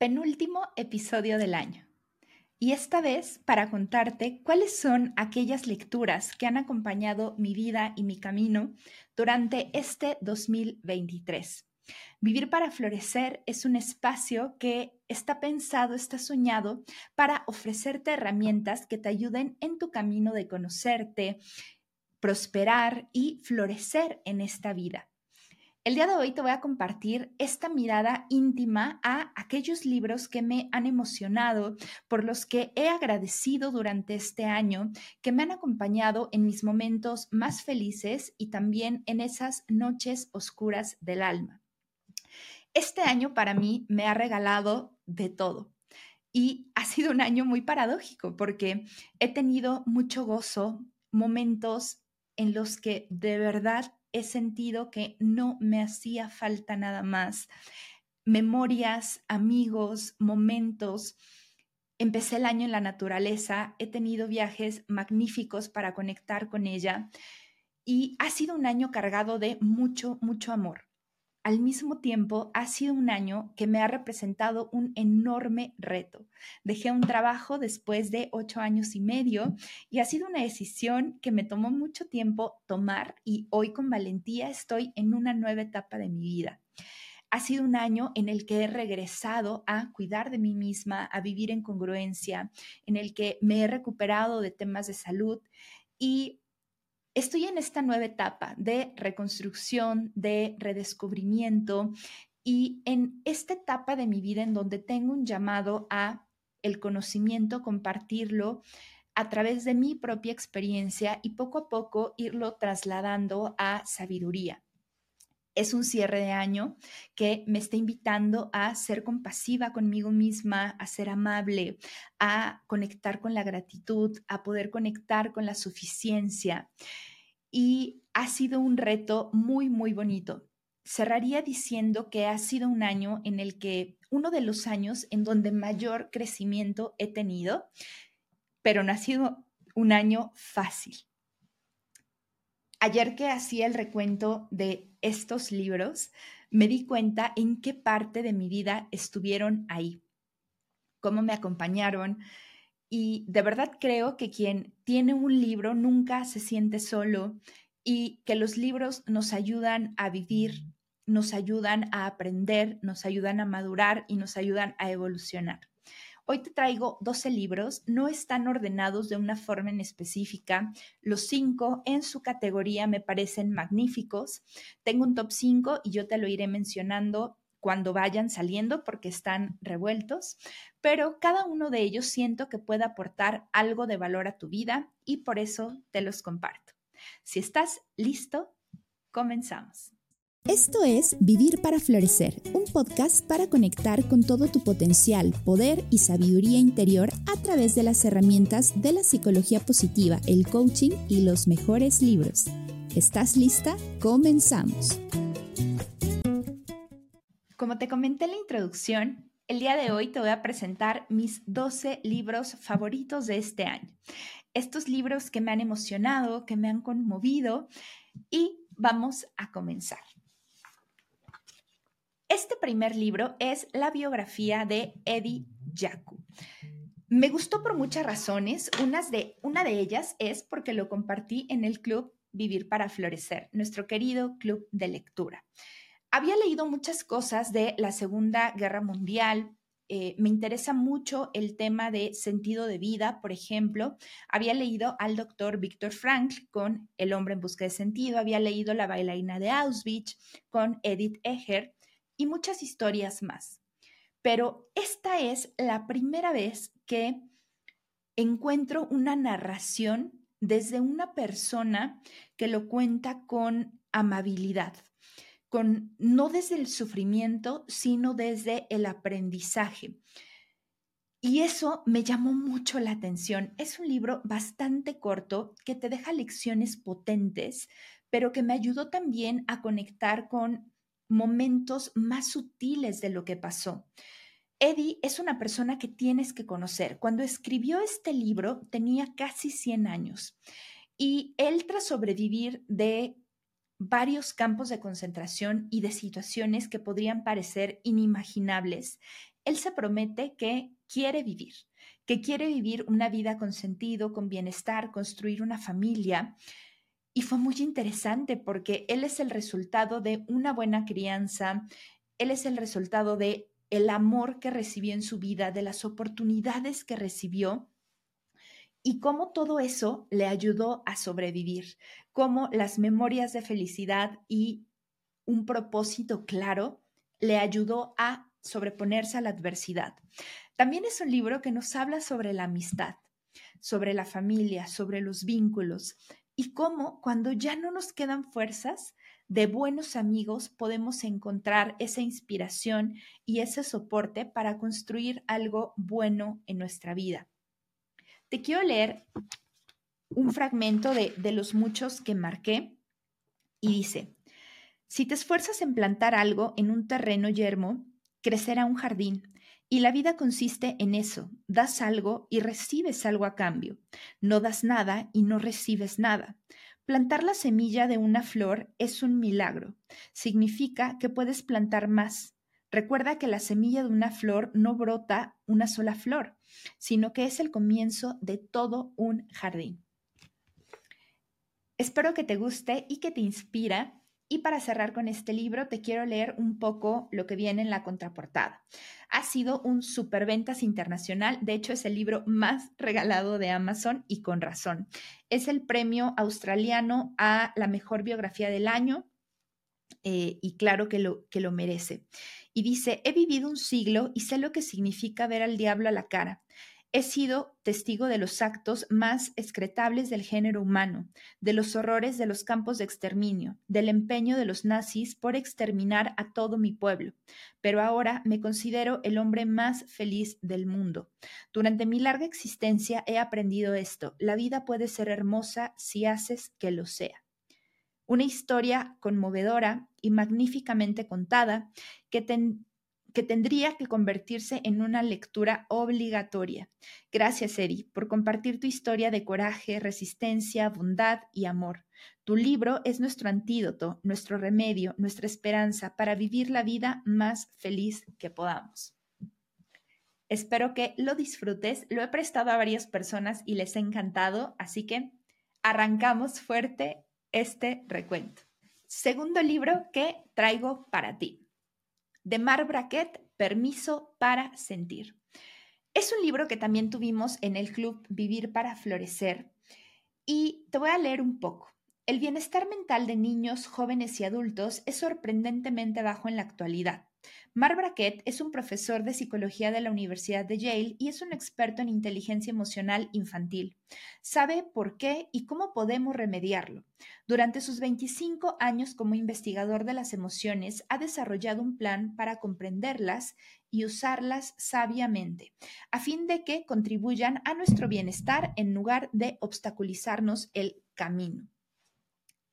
penúltimo episodio del año. Y esta vez para contarte cuáles son aquellas lecturas que han acompañado mi vida y mi camino durante este 2023. Vivir para Florecer es un espacio que está pensado, está soñado para ofrecerte herramientas que te ayuden en tu camino de conocerte, prosperar y florecer en esta vida. El día de hoy te voy a compartir esta mirada íntima a aquellos libros que me han emocionado, por los que he agradecido durante este año, que me han acompañado en mis momentos más felices y también en esas noches oscuras del alma. Este año para mí me ha regalado de todo. Y ha sido un año muy paradójico porque he tenido mucho gozo, momentos en los que de verdad he sentido que no me hacía falta nada más. Memorias, amigos, momentos. Empecé el año en la naturaleza, he tenido viajes magníficos para conectar con ella y ha sido un año cargado de mucho, mucho amor al mismo tiempo ha sido un año que me ha representado un enorme reto. Dejé un trabajo después de ocho años y medio y ha sido una decisión que me tomó mucho tiempo tomar y hoy con valentía estoy en una nueva etapa de mi vida. Ha sido un año en el que he regresado a cuidar de mí misma, a vivir en congruencia, en el que me he recuperado de temas de salud y estoy en esta nueva etapa de reconstrucción, de redescubrimiento y en esta etapa de mi vida en donde tengo un llamado a el conocimiento, compartirlo a través de mi propia experiencia y poco a poco irlo trasladando a sabiduría. Es un cierre de año que me está invitando a ser compasiva conmigo misma, a ser amable, a conectar con la gratitud, a poder conectar con la suficiencia. Y ha sido un reto muy, muy bonito. Cerraría diciendo que ha sido un año en el que, uno de los años en donde mayor crecimiento he tenido, pero no ha sido un año fácil. Ayer que hacía el recuento de estos libros, me di cuenta en qué parte de mi vida estuvieron ahí, cómo me acompañaron. Y de verdad creo que quien tiene un libro nunca se siente solo y que los libros nos ayudan a vivir, nos ayudan a aprender, nos ayudan a madurar y nos ayudan a evolucionar. Hoy te traigo 12 libros, no están ordenados de una forma en específica. Los cinco en su categoría me parecen magníficos. Tengo un top 5 y yo te lo iré mencionando cuando vayan saliendo porque están revueltos, pero cada uno de ellos siento que puede aportar algo de valor a tu vida y por eso te los comparto. Si estás listo, comenzamos. Esto es Vivir para Florecer, un podcast para conectar con todo tu potencial, poder y sabiduría interior a través de las herramientas de la psicología positiva, el coaching y los mejores libros. ¿Estás lista? Comenzamos. Como te comenté en la introducción, el día de hoy te voy a presentar mis 12 libros favoritos de este año. Estos libros que me han emocionado, que me han conmovido y vamos a comenzar. Este primer libro es la biografía de Eddie Jaku. Me gustó por muchas razones. de, una de ellas es porque lo compartí en el club Vivir para Florecer, nuestro querido club de lectura. Había leído muchas cosas de la Segunda Guerra Mundial. Eh, me interesa mucho el tema de sentido de vida, por ejemplo. Había leído al doctor Víctor Frankl con El hombre en busca de sentido. Había leído La bailarina de Auschwitz con Edith Eger y muchas historias más. Pero esta es la primera vez que encuentro una narración desde una persona que lo cuenta con amabilidad, con no desde el sufrimiento, sino desde el aprendizaje. Y eso me llamó mucho la atención. Es un libro bastante corto que te deja lecciones potentes, pero que me ayudó también a conectar con momentos más sutiles de lo que pasó. Eddie es una persona que tienes que conocer. Cuando escribió este libro tenía casi 100 años y él tras sobrevivir de varios campos de concentración y de situaciones que podrían parecer inimaginables, él se promete que quiere vivir, que quiere vivir una vida con sentido, con bienestar, construir una familia. Y fue muy interesante porque él es el resultado de una buena crianza, él es el resultado de el amor que recibió en su vida, de las oportunidades que recibió y cómo todo eso le ayudó a sobrevivir, cómo las memorias de felicidad y un propósito claro le ayudó a sobreponerse a la adversidad. También es un libro que nos habla sobre la amistad, sobre la familia, sobre los vínculos y cómo cuando ya no nos quedan fuerzas, de buenos amigos podemos encontrar esa inspiración y ese soporte para construir algo bueno en nuestra vida. Te quiero leer un fragmento de, de los muchos que marqué y dice, si te esfuerzas en plantar algo en un terreno yermo, crecerá un jardín. Y la vida consiste en eso, das algo y recibes algo a cambio. No das nada y no recibes nada. Plantar la semilla de una flor es un milagro. Significa que puedes plantar más. Recuerda que la semilla de una flor no brota una sola flor, sino que es el comienzo de todo un jardín. Espero que te guste y que te inspira y para cerrar con este libro, te quiero leer un poco lo que viene en la contraportada. Ha sido un superventas internacional, de hecho es el libro más regalado de Amazon y con razón. Es el premio australiano a la mejor biografía del año eh, y claro que lo, que lo merece. Y dice, he vivido un siglo y sé lo que significa ver al diablo a la cara. He sido testigo de los actos más excretables del género humano, de los horrores de los campos de exterminio, del empeño de los nazis por exterminar a todo mi pueblo, pero ahora me considero el hombre más feliz del mundo. Durante mi larga existencia he aprendido esto, la vida puede ser hermosa si haces que lo sea. Una historia conmovedora y magníficamente contada que, que tendría que convertirse en una lectura obligatoria. Gracias, Eri, por compartir tu historia de coraje, resistencia, bondad y amor. Tu libro es nuestro antídoto, nuestro remedio, nuestra esperanza para vivir la vida más feliz que podamos. Espero que lo disfrutes. Lo he prestado a varias personas y les ha encantado, así que arrancamos fuerte este recuento. Segundo libro que traigo para ti de Mar Braquet, Permiso para Sentir. Es un libro que también tuvimos en el club Vivir para Florecer y te voy a leer un poco. El bienestar mental de niños, jóvenes y adultos es sorprendentemente bajo en la actualidad. Mar Brackett es un profesor de psicología de la Universidad de Yale y es un experto en inteligencia emocional infantil. Sabe por qué y cómo podemos remediarlo. Durante sus 25 años como investigador de las emociones, ha desarrollado un plan para comprenderlas y usarlas sabiamente, a fin de que contribuyan a nuestro bienestar en lugar de obstaculizarnos el camino.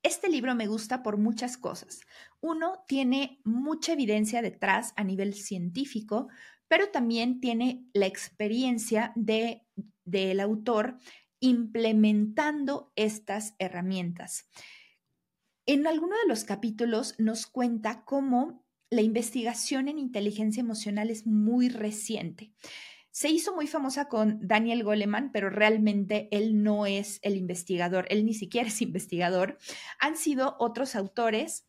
Este libro me gusta por muchas cosas. Uno, tiene mucha evidencia detrás a nivel científico, pero también tiene la experiencia de, del autor implementando estas herramientas. En alguno de los capítulos nos cuenta cómo la investigación en inteligencia emocional es muy reciente. Se hizo muy famosa con Daniel Goleman, pero realmente él no es el investigador, él ni siquiera es investigador. Han sido otros autores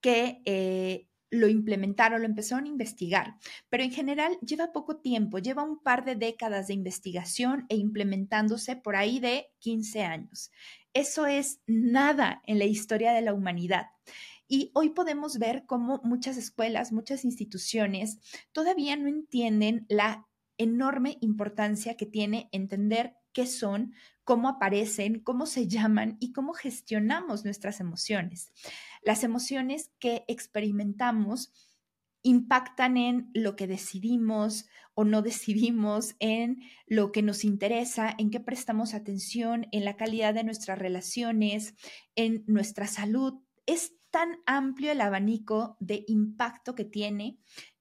que eh, lo implementaron, lo empezaron a investigar, pero en general lleva poco tiempo, lleva un par de décadas de investigación e implementándose por ahí de 15 años. Eso es nada en la historia de la humanidad. Y hoy podemos ver cómo muchas escuelas, muchas instituciones todavía no entienden la enorme importancia que tiene entender qué son, cómo aparecen, cómo se llaman y cómo gestionamos nuestras emociones. Las emociones que experimentamos impactan en lo que decidimos o no decidimos, en lo que nos interesa, en qué prestamos atención, en la calidad de nuestras relaciones, en nuestra salud. Es tan amplio el abanico de impacto que tiene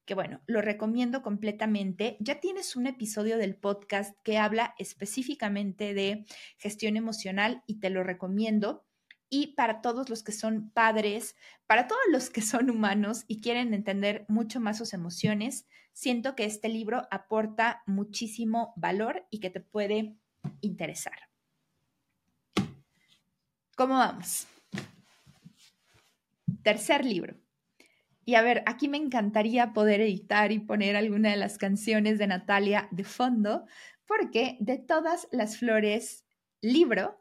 que bueno, lo recomiendo completamente. Ya tienes un episodio del podcast que habla específicamente de gestión emocional y te lo recomiendo. y para todos los que son padres, para todos los que son humanos y quieren entender mucho más sus emociones, siento que este libro aporta muchísimo valor y que te puede interesar. ¿Cómo vamos? Tercer libro. Y a ver, aquí me encantaría poder editar y poner alguna de las canciones de Natalia de fondo, porque de todas las flores libro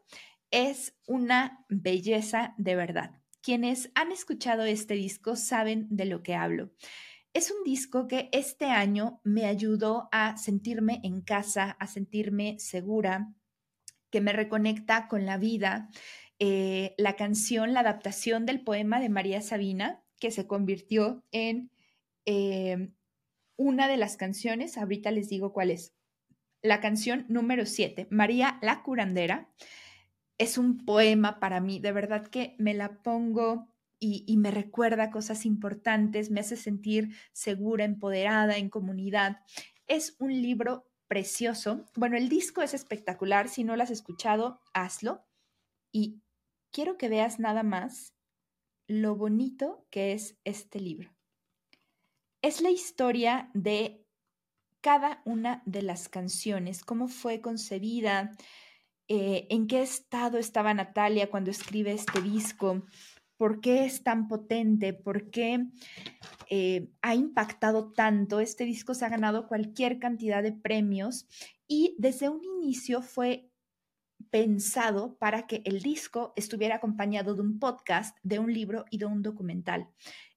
es una belleza de verdad. Quienes han escuchado este disco saben de lo que hablo. Es un disco que este año me ayudó a sentirme en casa, a sentirme segura, que me reconecta con la vida. Eh, la canción, la adaptación del poema de María Sabina, que se convirtió en eh, una de las canciones, ahorita les digo cuál es. La canción número 7, María la curandera, es un poema para mí, de verdad que me la pongo y, me recuerda cosas importantes, me hace sentir segura, empoderada, en comunidad. Es un libro precioso. Bueno, el disco es espectacular, si no lo has escuchado, hazlo. Y quiero que veas nada más lo bonito que es este libro. Es la historia de cada una de las canciones, cómo fue concebida, eh, en qué estado estaba Natalia cuando escribe este disco, por qué es tan potente, por qué eh, ha impactado tanto. Este disco se ha ganado cualquier cantidad de premios y desde un inicio fue pensado para que el disco estuviera acompañado de un podcast, de un libro y de un documental.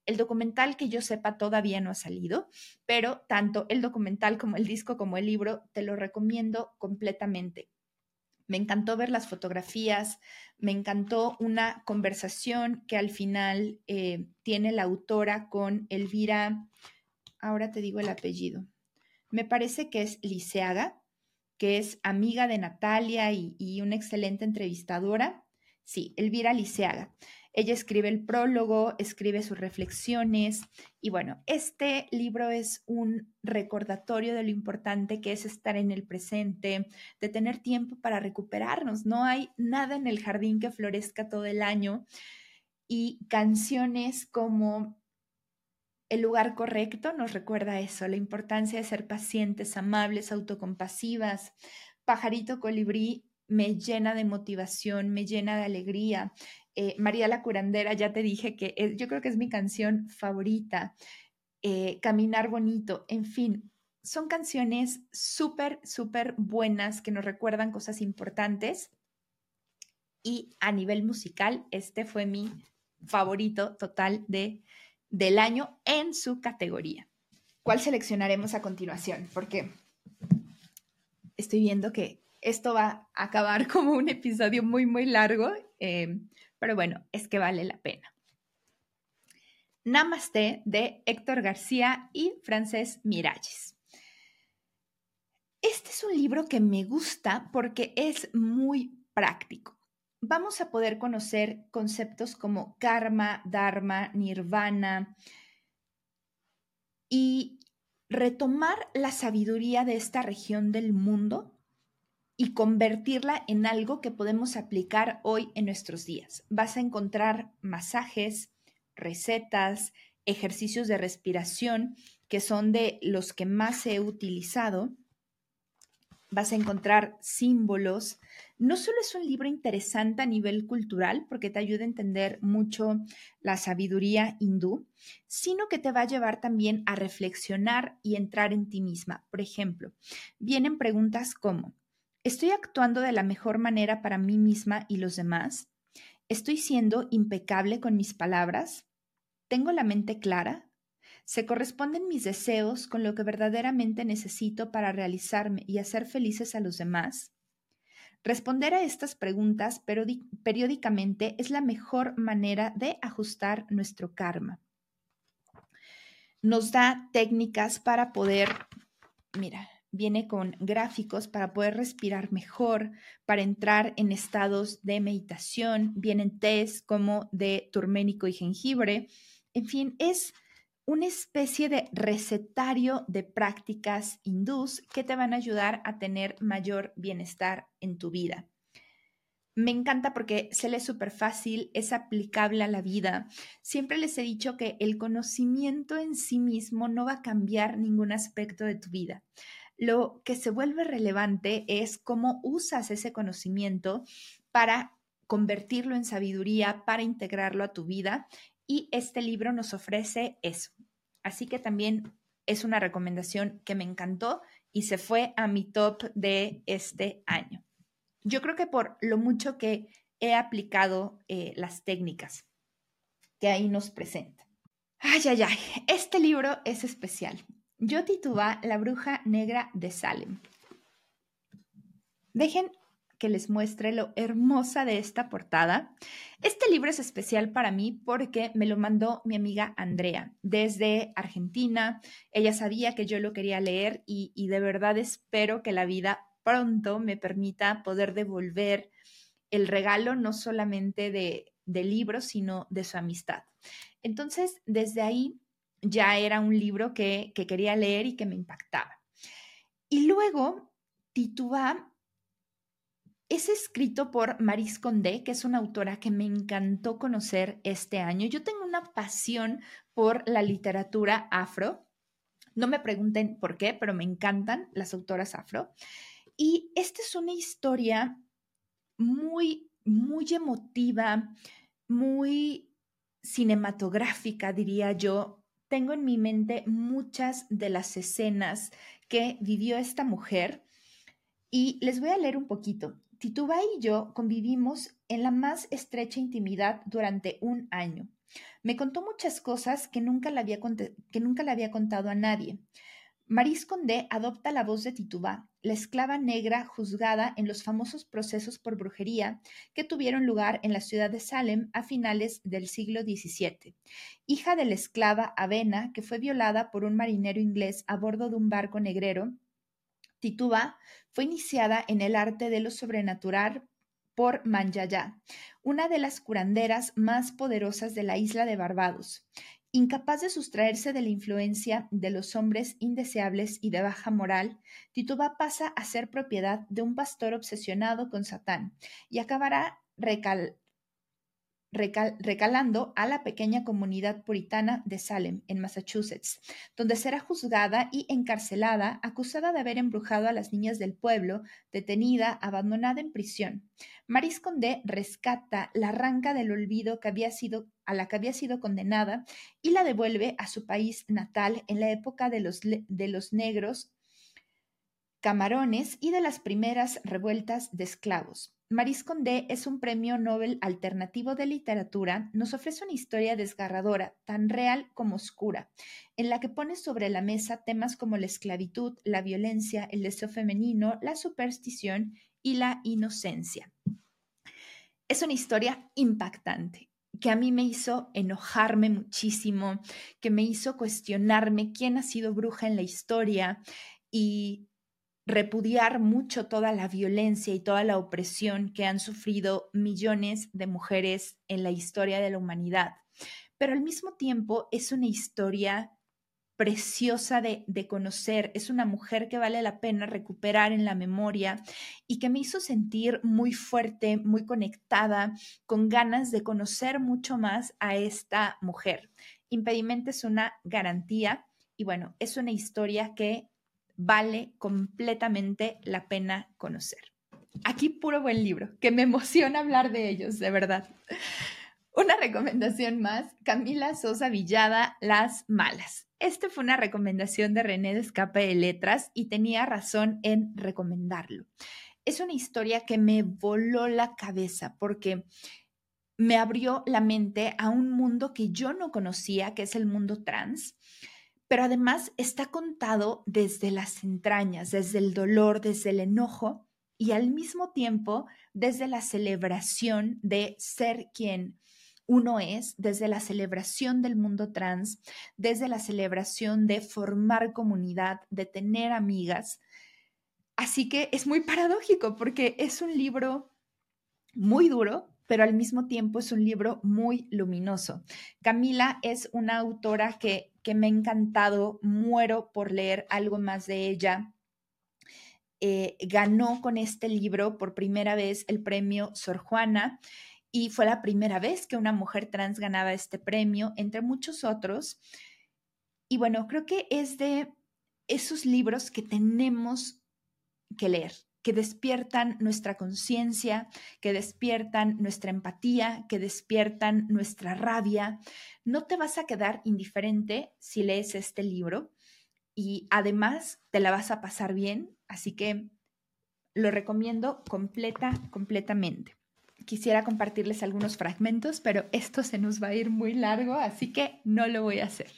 El documental que yo sepa todavía no ha salido, pero tanto el documental como el disco como el libro te lo recomiendo completamente. Me encantó ver las fotografías, me encantó una conversación que al final eh, tiene la autora con Elvira, ahora te digo el apellido, me parece que es Liceaga, que es amiga de Natalia y, una excelente entrevistadora. Sí, Elvira Liceaga. Ella escribe el prólogo, escribe sus reflexiones y bueno, este libro es un recordatorio de lo importante que es estar en el presente, de tener tiempo para recuperarnos. No hay nada en el jardín que florezca todo el año y canciones como el lugar correcto nos recuerda eso, la importancia de ser pacientes, amables, autocompasivas. Pajarito colibrí me llena de motivación, me llena de alegría. Eh, María la curandera, ya te dije que yo creo que es mi canción favorita. Eh, Caminar bonito, en fin, son canciones súper, súper buenas que nos recuerdan cosas importantes. Y a nivel musical, este fue mi favorito total de, del año en su categoría. ¿Cuál seleccionaremos a continuación? Porque estoy viendo que esto va a acabar como un episodio muy, muy largo. Eh, pero bueno, es que vale la pena. Namaste de Héctor García y Frances Miralles. Este es un libro que me gusta porque es muy práctico. Vamos a poder conocer conceptos como karma, dharma, nirvana y retomar la sabiduría de esta región del mundo y convertirla en algo que podemos aplicar hoy en nuestros días. Vas a encontrar masajes, recetas, ejercicios de respiración, que son de los que más he utilizado. Vas a encontrar símbolos. No solo es un libro interesante a nivel cultural, porque te ayuda a entender mucho la sabiduría hindú, sino que te va a llevar también a reflexionar y entrar en ti misma. Por ejemplo, vienen preguntas como, ¿Estoy actuando de la mejor manera para mí misma y los demás? ¿Estoy siendo impecable con mis palabras? ¿Tengo la mente clara? ¿Se corresponden mis deseos con lo que verdaderamente necesito para realizarme y hacer felices a los demás? Responder a estas preguntas periódicamente es la mejor manera de ajustar nuestro karma. Nos da técnicas para poder, mira, viene con gráficos para poder respirar mejor, para entrar en estados de meditación, vienen test como de turménico y jengibre. En fin, es una especie de recetario de prácticas hindús que te van a ayudar a tener mayor bienestar en tu vida. me encanta porque se lee súper fácil, es aplicable a la vida. Siempre les he dicho que el conocimiento en sí mismo no va a cambiar ningún aspecto de tu vida. Lo que se vuelve relevante es cómo usas ese conocimiento para convertirlo en sabiduría, para integrarlo a tu vida. Y este libro nos ofrece eso. Así que también es una recomendación que me encantó y se fue a mi top de este año yo creo que por lo mucho que he aplicado eh, las técnicas que ahí nos presenta. Ay, ay, ay, este libro es especial. Yo titula La bruja negra de Salem. Dejen que les muestre lo hermosa de esta portada. Este libro es especial para mí porque me lo mandó mi amiga Andrea desde Argentina. Ella sabía que yo lo quería leer y, de verdad espero que la vida pronto me permita poder devolver el regalo no solamente de, de libros, sino de su amistad. Entonces, desde ahí ya era un libro que, que quería leer y que me impactaba. Y luego, Titubá es escrito por Maris Condé, que es una autora que me encantó conocer este año. Yo tengo una pasión por la literatura afro. No me pregunten por qué, pero me encantan las autoras afro. Y esta es una historia muy, muy emotiva, muy cinematográfica, diría yo. Tengo en mi mente muchas de las escenas que vivió esta mujer y les voy a leer un poquito. Tituba y yo convivimos en la más estrecha intimidad durante un año. Me contó muchas cosas que nunca le había, que nunca le había contado a nadie. Maris Condé adopta la voz de Tituba, la esclava negra juzgada en los famosos procesos por brujería que tuvieron lugar en la ciudad de Salem a finales del siglo XVII. Hija de la esclava Avena, que fue violada por un marinero inglés a bordo de un barco negrero, Tituba fue iniciada en el arte de lo sobrenatural por Manjaya, una de las curanderas más poderosas de la isla de Barbados, Incapaz de sustraerse de la influencia de los hombres indeseables y de baja moral, Tituba pasa a ser propiedad de un pastor obsesionado con Satán y acabará recal recalando a la pequeña comunidad puritana de Salem, en Massachusetts, donde será juzgada y encarcelada, acusada de haber embrujado a las niñas del pueblo, detenida, abandonada en prisión. Maris Condé rescata, la arranca del olvido que sido, a la que había sido condenada y la devuelve a su país natal en la época de los, de los negros camarones y de las primeras revueltas de esclavos. Maris Condé es un premio Nobel alternativo de literatura, nos ofrece una historia desgarradora, tan real como oscura, en la que pone sobre la mesa temas como la esclavitud, la violencia, el deseo femenino, la superstición y la inocencia. Es una historia impactante que a mí me hizo enojarme muchísimo, que me hizo cuestionarme quién ha sido bruja en la historia y repudiar mucho toda la violencia y toda la opresión que han sufrido millones de mujeres en la historia de la humanidad. Pero al mismo tiempo es una historia preciosa de, conocer, es una mujer que vale la pena recuperar en la memoria y que me hizo sentir muy fuerte, muy conectada, con ganas de conocer mucho más a esta mujer. Impedimento es una garantía y bueno, es una historia que vale completamente la pena conocer. Aquí puro buen libro, que me emociona hablar de ellos, de verdad. Una recomendación más, Camila Sosa Villada, Las Malas. Este fue una recomendación de René de Escape de Letras y tenía razón en recomendarlo. Es una historia que me voló la cabeza porque me abrió la mente a un mundo que yo no conocía, que es el mundo trans pero además está contado desde las entrañas, desde el dolor, desde el enojo y al mismo tiempo desde la celebración de ser quien uno es, desde la celebración del mundo trans, desde la celebración de formar comunidad, de tener amigas. Así que es muy paradójico porque es un libro muy duro, pero al mismo tiempo es un libro muy luminoso. Camila es una autora que, me ha encantado, muero por leer algo más de ella. eh, ganó con este libro por primera vez el premio Sor Juana y fue la primera vez que una mujer trans ganaba este premio, entre muchos otros. Y bueno, creo que es de esos libros que tenemos que leer, que despiertan nuestra conciencia, que despiertan nuestra empatía, que despiertan nuestra rabia. No te vas a quedar indiferente si lees este libro y además te la vas a pasar bien, así que lo recomiendo completa, completamente quisiera compartirles algunos fragmentos, pero esto se nos va a ir muy largo, así que no lo voy a hacer.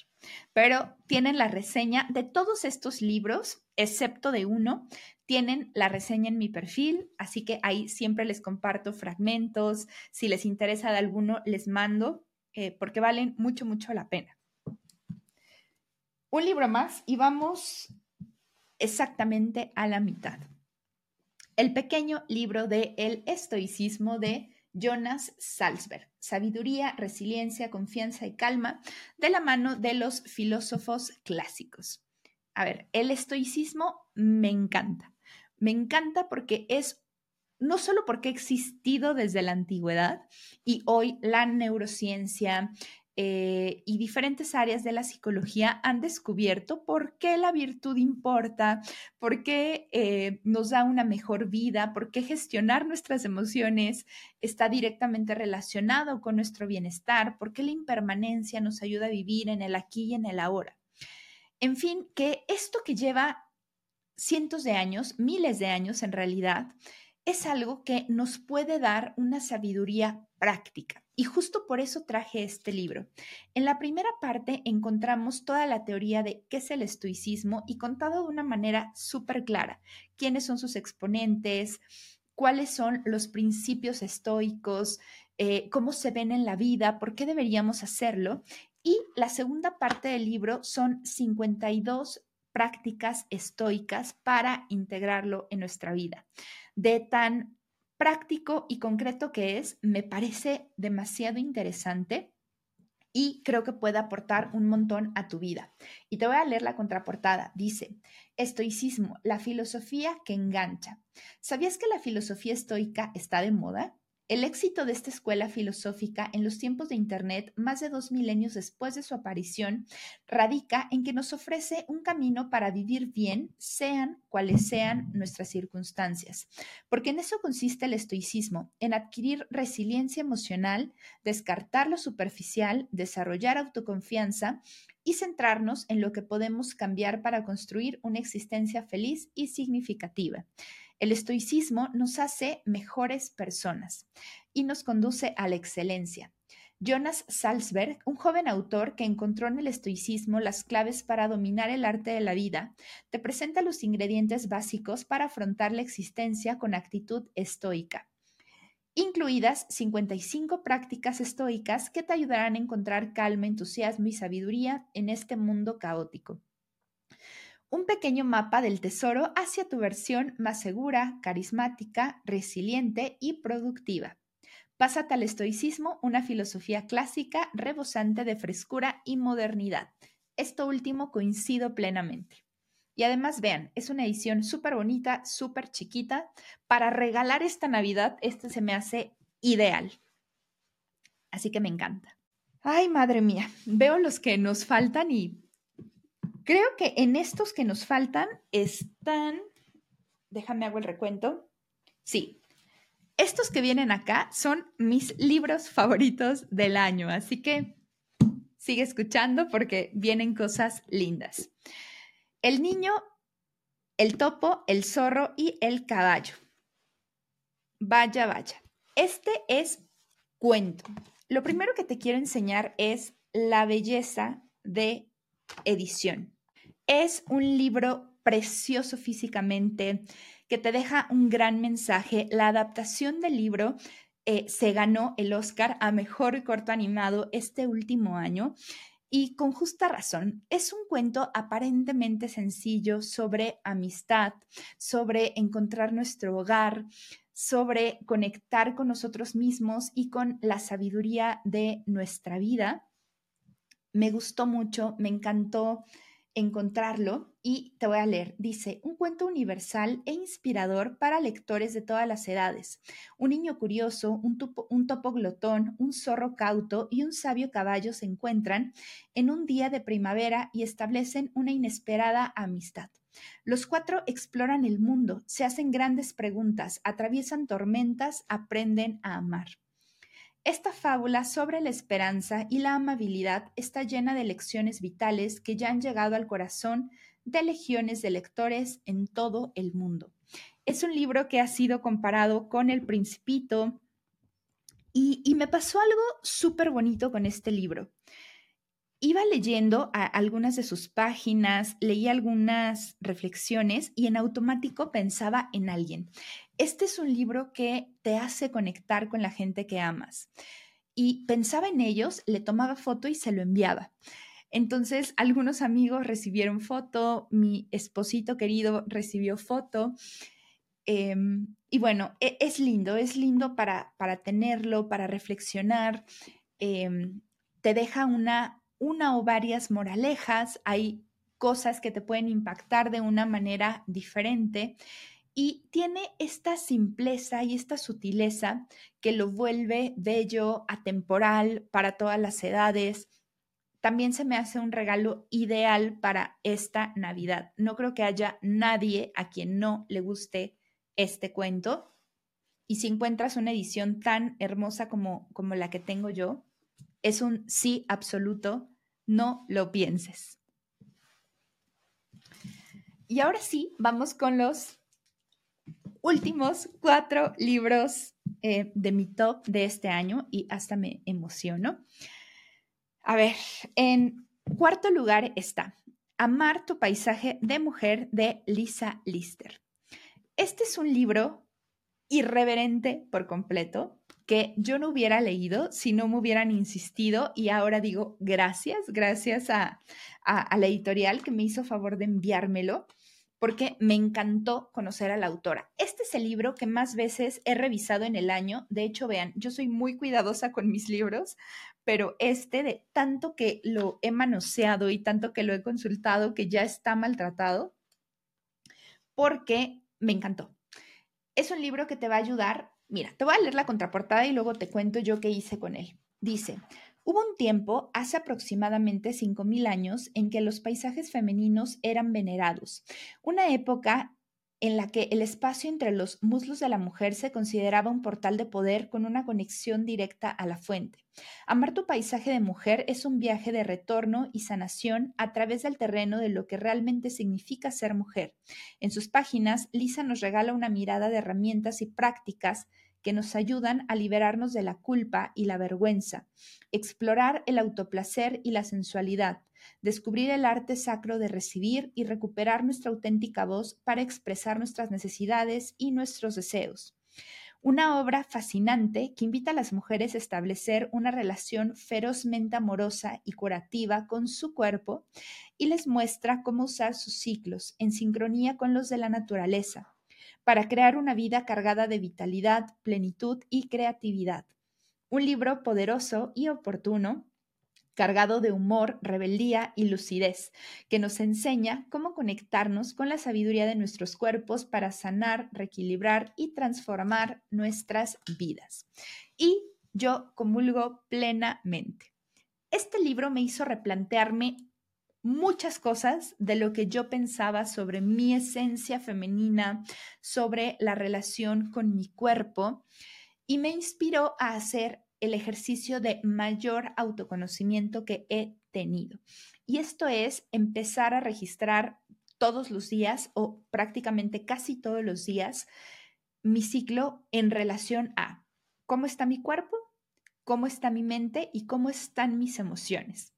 Pero tienen la reseña de todos estos libros, excepto de uno, tienen la reseña en mi perfil, así que ahí siempre les comparto fragmentos. Si les interesa de alguno, les mando, eh, porque valen mucho, mucho la pena. Un libro más y vamos exactamente a la mitad el pequeño libro de El estoicismo de Jonas Salzberg, Sabiduría, Resiliencia, Confianza y Calma, de la mano de los filósofos clásicos. A ver, el estoicismo me encanta. Me encanta porque es no solo porque ha existido desde la antigüedad y hoy la neurociencia, eh, y diferentes áreas de la psicología han descubierto por qué la virtud importa, por qué eh, nos da una mejor vida, por qué gestionar nuestras emociones está directamente relacionado con nuestro bienestar, por qué la impermanencia nos ayuda a vivir en el aquí y en el ahora. En fin, que esto que lleva cientos de años, miles de años en realidad, es algo que nos puede dar una sabiduría práctica. Y justo por eso traje este libro. En la primera parte encontramos toda la teoría de qué es el estoicismo y contado de una manera súper clara. ¿Quiénes son sus exponentes? ¿Cuáles son los principios estoicos? Eh, ¿Cómo se ven en la vida? ¿Por qué deberíamos hacerlo? Y la segunda parte del libro son 52 prácticas estoicas para integrarlo en nuestra vida. De tan práctico y concreto que es, me parece demasiado interesante y creo que puede aportar un montón a tu vida. Y te voy a leer la contraportada. Dice, estoicismo, la filosofía que engancha. ¿Sabías que la filosofía estoica está de moda? El éxito de esta escuela filosófica en los tiempos de Internet, más de dos milenios después de su aparición, radica en que nos ofrece un camino para vivir bien, sean cuales sean nuestras circunstancias. Porque en eso consiste el estoicismo, en adquirir resiliencia emocional, descartar lo superficial, desarrollar autoconfianza y centrarnos en lo que podemos cambiar para construir una existencia feliz y significativa. El estoicismo nos hace mejores personas y nos conduce a la excelencia. Jonas Salzberg, un joven autor que encontró en el estoicismo las claves para dominar el arte de la vida, te presenta los ingredientes básicos para afrontar la existencia con actitud estoica, incluidas 55 prácticas estoicas que te ayudarán a encontrar calma, entusiasmo y sabiduría en este mundo caótico un pequeño mapa del tesoro hacia tu versión más segura, carismática, resiliente y productiva. Pásate al estoicismo, una filosofía clásica rebosante de frescura y modernidad. Esto último coincido plenamente. Y además, vean, es una edición súper bonita, súper chiquita. Para regalar esta Navidad, este se me hace ideal. Así que me encanta. Ay, madre mía, veo los que nos faltan y Creo que en estos que nos faltan están, déjame hago el recuento. Sí, estos que vienen acá son mis libros favoritos del año, así que sigue escuchando porque vienen cosas lindas. El niño, el topo, el zorro y el caballo. Vaya, vaya. Este es cuento. Lo primero que te quiero enseñar es la belleza de edición. Es un libro precioso físicamente, que te deja un gran mensaje. La adaptación del libro eh, se ganó el Oscar a Mejor Corto Animado este último año y con justa razón. Es un cuento aparentemente sencillo sobre amistad, sobre encontrar nuestro hogar, sobre conectar con nosotros mismos y con la sabiduría de nuestra vida. Me gustó mucho, me encantó encontrarlo y te voy a leer. Dice, un cuento universal e inspirador para lectores de todas las edades. Un niño curioso, un, un topo glotón, un zorro cauto y un sabio caballo se encuentran en un día de primavera y establecen una inesperada amistad. Los cuatro exploran el mundo, se hacen grandes preguntas, atraviesan tormentas, aprenden a amar. Esta fábula sobre la esperanza y la amabilidad está llena de lecciones vitales que ya han llegado al corazón de legiones de lectores en todo el mundo. Es un libro que ha sido comparado con El Principito y, me pasó algo súper bonito con este libro. Iba leyendo algunas de sus páginas, leí algunas reflexiones y en automático pensaba en alguien. Este es un libro que te hace conectar con la gente que amas. Y pensaba en ellos, le tomaba foto y se lo enviaba. Entonces, algunos amigos recibieron foto, mi esposito querido recibió foto. Em, y bueno, e, es lindo, es lindo para, para tenerlo, para reflexionar. Em, te deja una, una o varias moralejas, hay cosas que te pueden impactar de una manera diferente y tiene esta simpleza y esta sutileza que lo vuelve bello, atemporal para todas las edades. También se me hace un regalo ideal para esta Navidad. No creo que haya nadie a quien no le guste este cuento. Y si encuentras una edición tan hermosa como, como la que tengo yo, es un sí absoluto, no lo pienses. Y ahora sí, vamos con los últimos cuatro libros eh, de mi top de este año y hasta me emociono. A ver, en cuarto lugar está Amar tu paisaje de mujer de Lisa Lister. Este es un libro irreverente por completo que yo no hubiera leído si no me hubieran insistido y ahora digo gracias, gracias a, a la editorial que me hizo favor de enviármelo porque me encantó conocer a la autora. Este es el libro que más veces he revisado en el año. De hecho, vean, yo soy muy cuidadosa con mis libros, pero este de tanto que lo he manoseado y tanto que lo he consultado que ya está maltratado, porque me encantó. Es un libro que te va a ayudar. Mira, te voy a leer la contraportada y luego te cuento yo qué hice con él. Dice, Hubo un tiempo, hace aproximadamente 5.000 años, en que los paisajes femeninos eran venerados, una época en la que el espacio entre los muslos de la mujer se consideraba un portal de poder con una conexión directa a la fuente. Amar tu paisaje de mujer es un viaje de retorno y sanación a través del terreno de lo que realmente significa ser mujer. En sus páginas, Lisa nos regala una mirada de herramientas y prácticas que nos ayudan a liberarnos de la culpa y la vergüenza, explorar el autoplacer y la sensualidad, descubrir el arte sacro de recibir y recuperar nuestra auténtica voz para expresar nuestras necesidades y nuestros deseos. Una obra fascinante que invita a las mujeres a establecer una relación ferozmente amorosa y curativa con su cuerpo y les muestra cómo usar sus ciclos en sincronía con los de la naturaleza para crear una vida cargada de vitalidad, plenitud y creatividad. Un libro poderoso y oportuno, cargado de humor, rebeldía y lucidez, que nos enseña cómo conectarnos con la sabiduría de nuestros cuerpos para sanar, reequilibrar y transformar nuestras vidas. Y yo comulgo plenamente. Este libro me hizo replantearme muchas cosas de lo que yo pensaba sobre mi esencia femenina, sobre la relación con mi cuerpo y me inspiró a hacer el ejercicio de mayor autoconocimiento que he tenido. Y esto es empezar a registrar todos los días o prácticamente casi todos los días mi ciclo en relación a cómo está mi cuerpo, cómo está mi mente y cómo están mis emociones.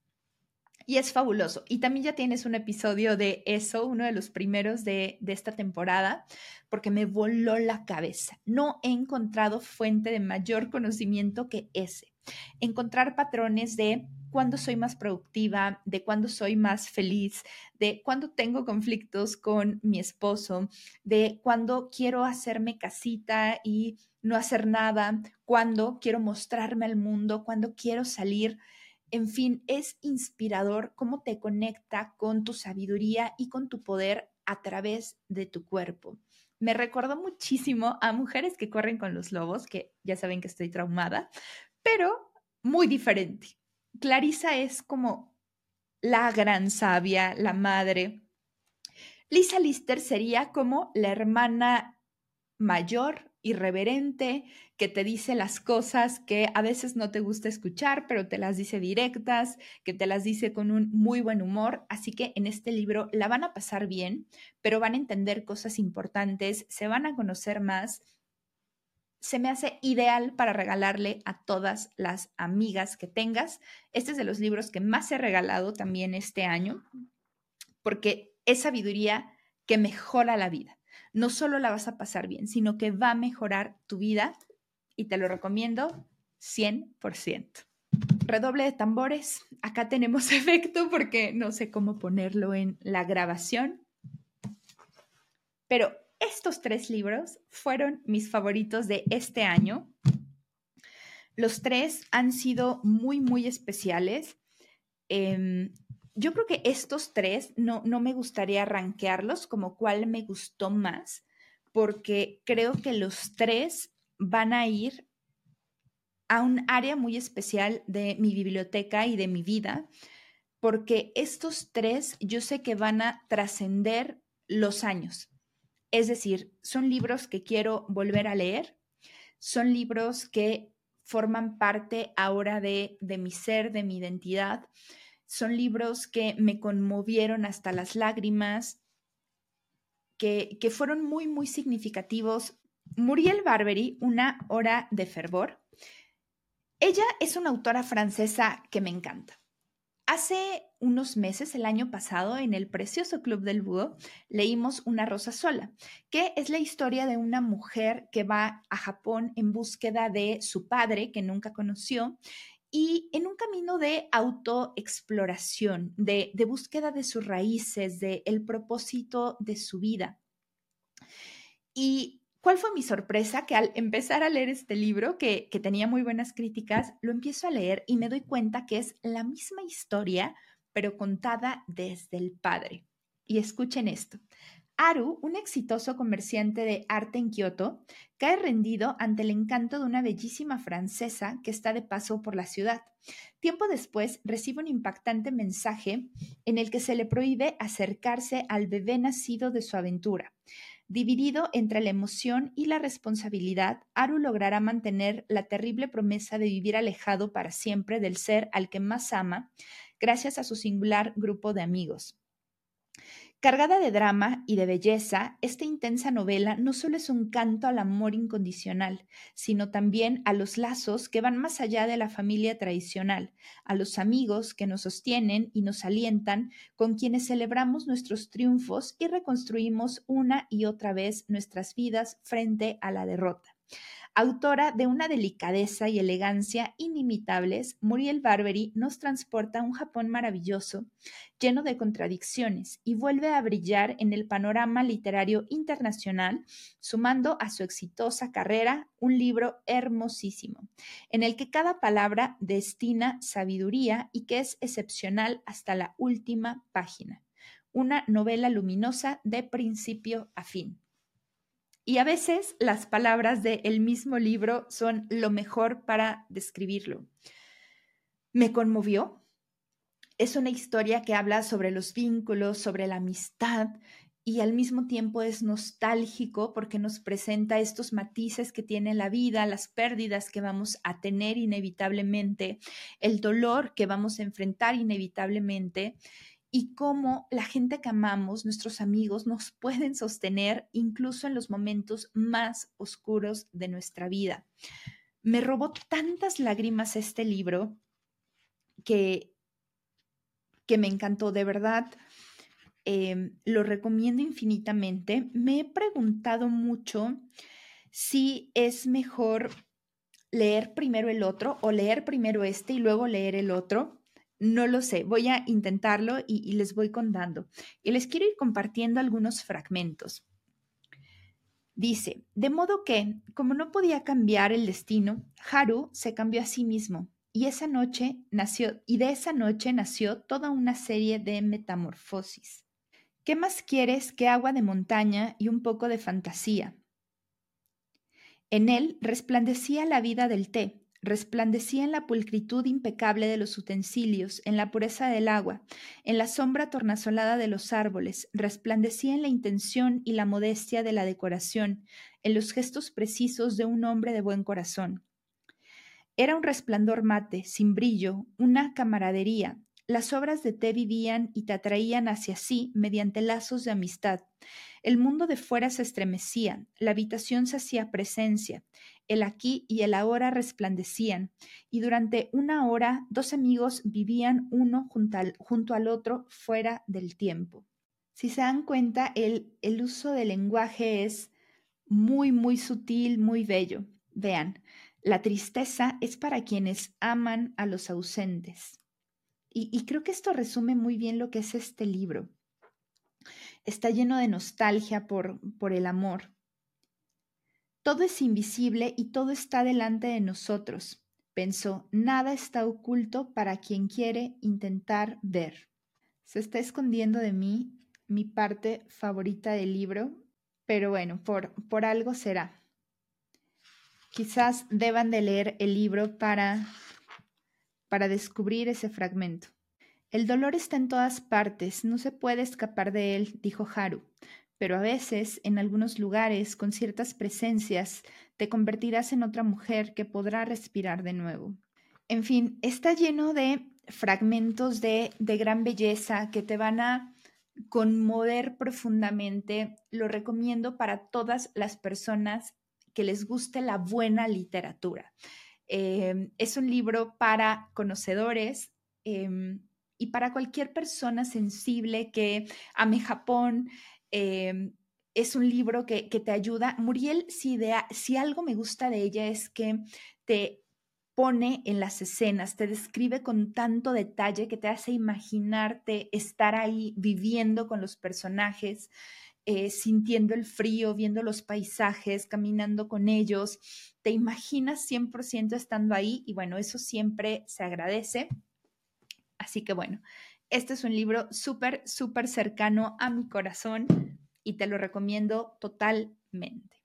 Y es fabuloso. Y también ya tienes un episodio de eso, uno de los primeros de, de, esta temporada, porque me voló la cabeza. No he encontrado fuente de mayor conocimiento que ese. Encontrar patrones de cuándo soy más productiva, de cuándo soy más feliz, de cuándo tengo conflictos con mi esposo, de cuándo quiero hacerme casita y no hacer nada, cuándo quiero mostrarme al mundo, cuándo quiero salir En fin, es inspirador cómo te conecta con tu sabiduría y con tu poder a través de tu cuerpo. Me recordó muchísimo a mujeres que corren con los lobos, que ya saben que estoy traumada, pero muy diferente. Clarisa es como la gran sabia, la madre. Lisa Lister sería como la hermana mayor, irreverente, que te dice las cosas que a veces no te gusta escuchar, pero te las dice directas, que te las dice con un muy buen humor. Así que en este libro la van a pasar bien, pero van a entender cosas importantes, se van a conocer más. Se me hace ideal para regalarle a todas las amigas que tengas. Este es de los libros que más he regalado también este año, porque es sabiduría que mejora la vida no solo la vas a pasar bien, sino que va a mejorar tu vida y te lo recomiendo 100%. Redoble de tambores. Acá tenemos efecto porque no sé cómo ponerlo en la grabación. Pero estos tres libros fueron mis favoritos de este año. Los tres han sido muy, muy especiales. Em, yo creo que estos tres no, no me gustaría rankearlos como cuál me gustó más, porque creo que los tres van a ir a un área muy especial de mi biblioteca y de mi vida, porque estos tres yo sé que van a trascender los años. Es decir, son libros que quiero volver a leer, son libros que forman parte ahora de, de mi ser, de mi identidad son libros que me conmovieron hasta las lágrimas, que, que fueron muy, muy significativos. Muriel Barbery, Una hora de fervor. Ella es una autora francesa que me encanta. Hace unos meses, el año pasado, en el precioso Club del Búho, leímos Una rosa sola, que es la historia de una mujer que va a Japón en búsqueda de su padre, que nunca conoció, y en un camino de autoexploración, de, de búsqueda de sus raíces, de el propósito de su vida. Y ¿Cuál fue mi sorpresa? Que al empezar a leer este libro, que, que, tenía muy buenas críticas, lo empiezo a leer y me doy cuenta que es la misma historia, pero contada desde el padre. Y escuchen esto. Aru, un exitoso comerciante de arte en Kioto, cae rendido ante el encanto de una bellísima francesa que está de paso por la ciudad. Tiempo después recibe un impactante mensaje en el que se le prohíbe acercarse al bebé nacido de su aventura. Dividido entre la emoción y la responsabilidad, Aru logrará mantener la terrible promesa de vivir alejado para siempre del ser al que más ama, gracias a su singular grupo de amigos. Cargada de drama y de belleza, esta intensa novela no solo es un canto al amor incondicional, sino también a los lazos que van más allá de la familia tradicional, a los amigos que nos sostienen y nos alientan, con quienes celebramos nuestros triunfos y reconstruimos una y otra vez nuestras vidas frente a la derrota. Autora de una delicadeza y elegancia inimitables, Muriel Barbery nos transporta a un Japón maravilloso, lleno de contradicciones, y vuelve a brillar en el panorama literario internacional, sumando a su exitosa carrera un libro hermosísimo, en el que cada palabra destina sabiduría y que es excepcional hasta la última página. Una novela luminosa de principio a fin. Y a veces las palabras del mismo libro son lo mejor para describirlo. Me conmovió. Es una historia que habla sobre los vínculos, sobre la amistad y al mismo tiempo es nostálgico porque nos presenta estos matices que tiene la vida, las pérdidas que vamos a tener inevitablemente, el dolor que vamos a enfrentar inevitablemente y cómo la gente que amamos, nuestros amigos, nos pueden sostener incluso en los momentos más oscuros de nuestra vida. Me robó tantas lágrimas este libro que, que me encantó, de verdad. Em, lo recomiendo infinitamente. Me he preguntado mucho si es mejor leer primero el otro o leer primero este y luego leer el otro. No lo sé, voy a intentarlo y, les voy contando. Y les quiero ir compartiendo algunos fragmentos. Dice, de modo que, como no podía cambiar el destino, Haru se cambió a sí mismo y esa noche nació y de esa noche nació toda una serie de metamorfosis. ¿Qué más quieres que agua de montaña y un poco de fantasía? En él resplandecía la vida del té, resplandecía en la pulcritud impecable de los utensilios, en la pureza del agua, en la sombra tornasolada de los árboles, resplandecía en la intención y la modestia de la decoración, en los gestos precisos de un hombre de buen corazón. Era un resplandor mate, sin brillo, una camaradería. Las obras de té vivían y te atraían hacia sí mediante lazos de amistad. El mundo de fuera se estremecía, la habitación se hacía presencia, el aquí y el ahora resplandecían, y durante una hora dos amigos vivían uno junto al, otro fuera del tiempo. Si se dan cuenta, el, el uso del lenguaje es muy, muy sutil, muy bello. Vean, la tristeza es para quienes aman a los ausentes. Y, creo que esto resume muy bien lo que es este libro está lleno de nostalgia por, por el amor. Todo es invisible y todo está delante de nosotros. Pensó, nada está oculto para quien quiere intentar ver. Se está escondiendo de mí mi parte favorita del libro, pero bueno, por, por algo será. Quizás deban de leer el libro para, para descubrir ese fragmento. El dolor está en todas partes, no se puede escapar de él, dijo Haru, pero a veces, en algunos lugares, con ciertas presencias, te convertirás en otra mujer que podrá respirar de nuevo. En fin, está lleno de fragmentos de, de gran belleza que te van a conmover profundamente. Lo recomiendo para todas las personas que les guste la buena literatura. Eh, es un libro para conocedores. Em, y para cualquier persona sensible que ame Japón, em, es un libro que, te ayuda. Muriel, si, si algo me gusta de ella es que te pone en las escenas, te describe con tanto detalle que te hace imaginarte estar ahí viviendo con los personajes, eh, sintiendo el frío, viendo los paisajes, caminando con ellos. Te imaginas 100% estando ahí y bueno, eso siempre se agradece. Así que bueno, este es un libro súper, súper cercano a mi corazón y te lo recomiendo totalmente.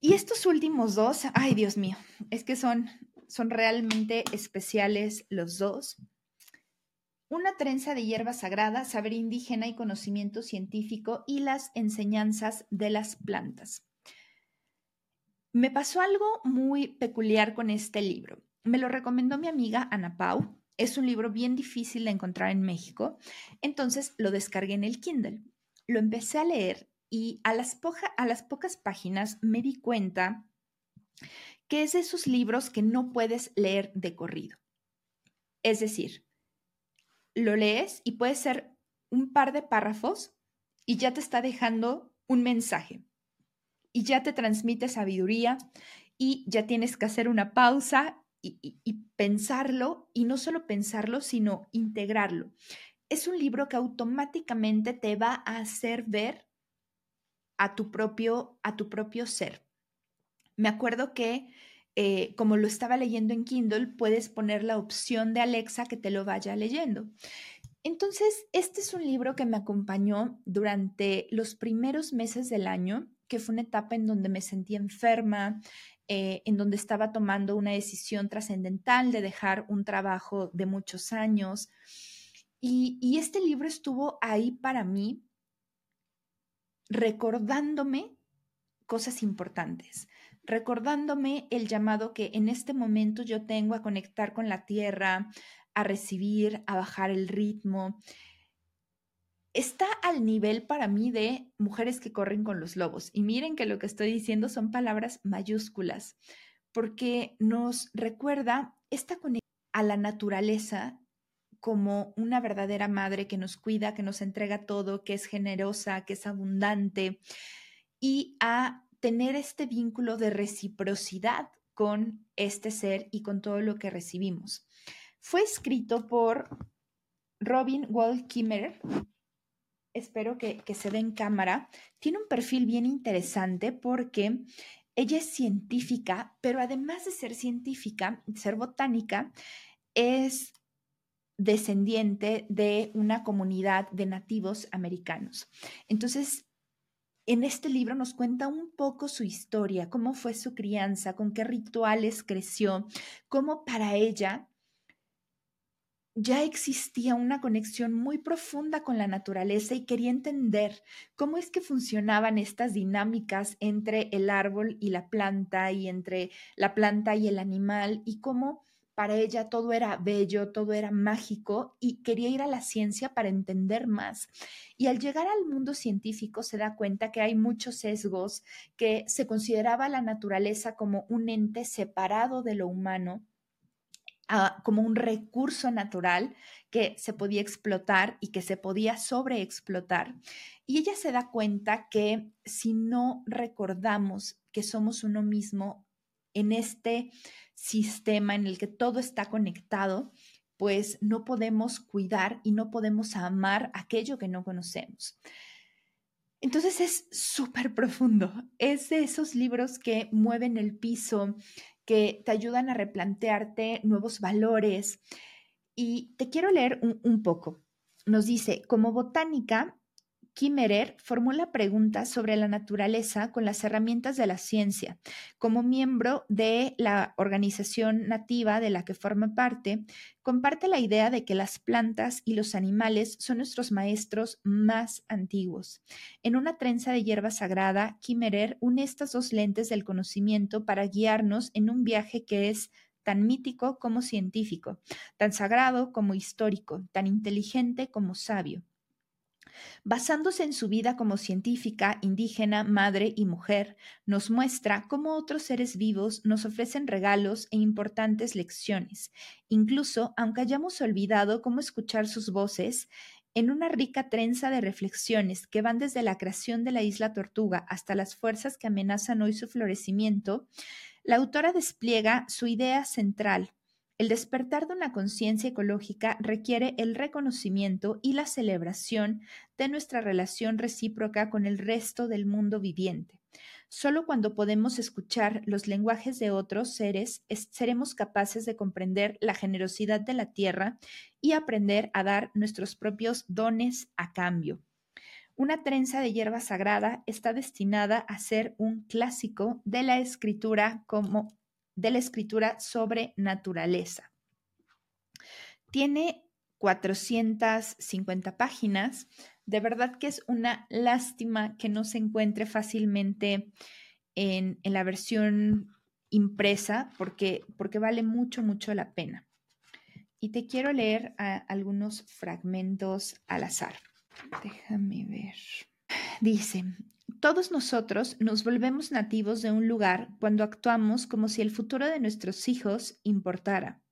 Y estos últimos dos, ay Dios mío, es que son, son realmente especiales los dos. Una trenza de hierba sagrada, saber indígena y conocimiento científico y las enseñanzas de las plantas. Me pasó algo muy peculiar con este libro. Me lo recomendó mi amiga Ana Pau. Es un libro bien difícil de encontrar en México, entonces lo descargué en el Kindle. Lo empecé a leer y a las, a las pocas páginas me di cuenta que es de esos libros que no puedes leer de corrido. Es decir, lo lees y puede ser un par de párrafos y ya te está dejando un mensaje y ya te transmite sabiduría y ya tienes que hacer una pausa y, pensarlo, y no solo pensarlo, sino integrarlo. Es un libro que automáticamente te va a hacer ver a tu propio, a tu propio ser. Me acuerdo que eh, como lo estaba leyendo en Kindle, puedes poner la opción de Alexa que te lo vaya leyendo. Entonces, este es un libro que me acompañó durante los primeros meses del año, que fue una etapa en donde me sentí enferma, eh, en donde estaba tomando una decisión trascendental de dejar un trabajo de muchos años. Y, este libro estuvo ahí para mí, recordándome cosas importantes, recordándome el llamado que en este momento yo tengo a conectar con la tierra, a recibir, a bajar el ritmo está al nivel para mí de mujeres que corren con los lobos. Y miren que lo que estoy diciendo son palabras mayúsculas, porque nos recuerda esta conexión a la naturaleza como una verdadera madre que nos cuida, que nos entrega todo, que es generosa, que es abundante, y a tener este vínculo de reciprocidad con este ser y con todo lo que recibimos. Fue escrito por Robin Wall Kimmerer, espero que, se ve en cámara, tiene un perfil bien interesante porque ella es científica, pero además de ser científica, ser botánica, es descendiente de una comunidad de nativos americanos. Entonces, en este libro nos cuenta un poco su historia, cómo fue su crianza, con qué rituales creció, cómo para ella ya existía una conexión muy profunda con la naturaleza y quería entender cómo es que funcionaban estas dinámicas entre el árbol y la planta y entre la planta y el animal y cómo para ella todo era bello, todo era mágico y quería ir a la ciencia para entender más. Y al llegar al mundo científico se da cuenta que hay muchos sesgos, que se consideraba la naturaleza como un ente separado de lo humano Ah, como un recurso natural que se podía explotar y que se podía sobreexplotar. Y ella se da cuenta que si no recordamos que somos uno mismo en este sistema en el que todo está conectado, pues no podemos cuidar y no podemos amar aquello que no conocemos. Entonces es súper profundo. Es de esos libros que mueven el piso, que te ayudan a replantearte nuevos valores. Y te quiero leer un, poco. Nos dice, como botánica, Kimmerer formula preguntas sobre la naturaleza con las herramientas de la ciencia. Como miembro de la organización nativa de la que forma parte, comparte la idea de que las plantas y los animales son nuestros maestros más antiguos. En una trenza de hierba sagrada, Kimmerer une estas dos lentes del conocimiento para guiarnos en un viaje que es tan mítico como científico, tan sagrado como histórico, tan inteligente como sabio. Basándose en su vida como científica, indígena, madre y mujer, nos muestra cómo otros seres vivos nos ofrecen regalos e importantes lecciones, incluso aunque hayamos olvidado cómo escuchar sus voces, en una rica trenza de reflexiones que van desde la creación de la isla Tortuga hasta las fuerzas que amenazan hoy su florecimiento, la autora despliega su idea central, el despertar de una conciencia ecológica requiere el reconocimiento y la celebración de nuestra relación recíproca con el resto del mundo viviente. Solo cuando podemos escuchar los lenguajes de otros seres seremos capaces de comprender la generosidad de la tierra y aprender a dar nuestros propios dones a cambio. Una trenza de hierba sagrada está destinada a ser un clásico de la escritura como de la escritura sobre naturaleza. Tiene 450 páginas. De verdad que es una lástima que no se encuentre fácilmente en, la versión impresa porque, porque, vale mucho, mucho la pena. Y te quiero leer algunos fragmentos al azar. Déjame ver. Dice, todos nosotros nos volvemos nativos de un lugar cuando actuamos como si el futuro de nuestros hijos importara,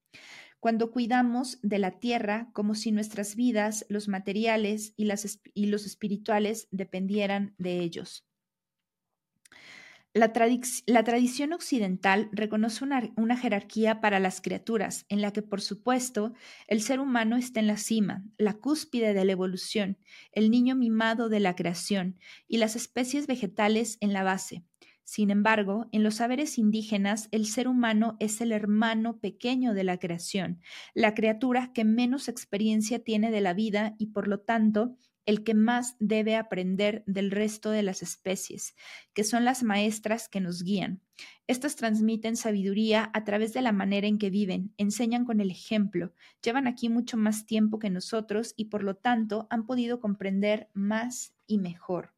cuando cuidamos de la tierra como si nuestras vidas, los materiales y, los espirituales dependieran de ellos. La, tradición occidental reconoce una, jerarquía para las criaturas, en la que, por supuesto, el ser humano está en la cima, la cúspide de la evolución, el niño mimado de la creación, y las especies vegetales en la base. Sin embargo, en los saberes indígenas, el ser humano es el hermano pequeño de la creación, la criatura que menos experiencia tiene de la vida y, por lo tanto, el que más debe aprender del resto de las especies, que son las maestras que nos guían. Estas transmiten sabiduría a través de la manera en que viven, enseñan con el ejemplo, llevan aquí mucho más tiempo que nosotros y por lo tanto han podido comprender más y mejor.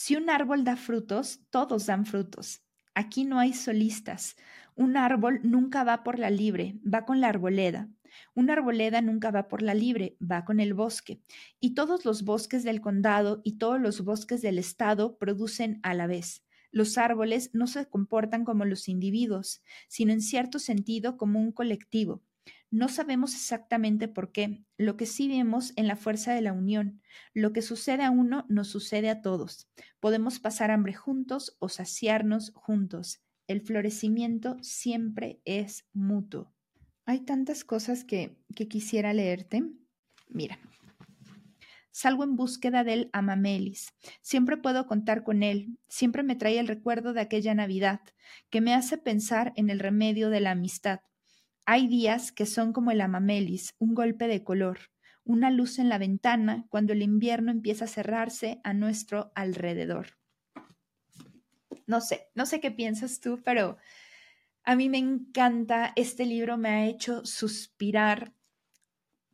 Si un árbol da frutos, todos dan frutos. Aquí no hay solistas. Un árbol nunca va por la libre, va con la arboleda. Una arboleda nunca va por la libre, va con el bosque. Y todos los bosques del condado y todos los bosques del estado producen a la vez. Los árboles no se comportan como los individuos, sino en cierto sentido como un colectivo. No sabemos exactamente por qué, lo que sí vemos en la fuerza de la unión. Lo que sucede a uno nos sucede a todos. Podemos pasar hambre juntos o saciarnos juntos. El florecimiento siempre es mutuo. Hay tantas cosas que, quisiera leerte. Mira, salgo en búsqueda del amamelis. Siempre puedo contar con él, siempre me trae el recuerdo de aquella Navidad, que me hace pensar en el remedio de la amistad. Hay días que son como el amamelis, un golpe de color, una luz en la ventana cuando el invierno empieza a cerrarse a nuestro alrededor. No sé, no sé qué piensas tú, pero a mí me encanta, este libro me ha hecho suspirar.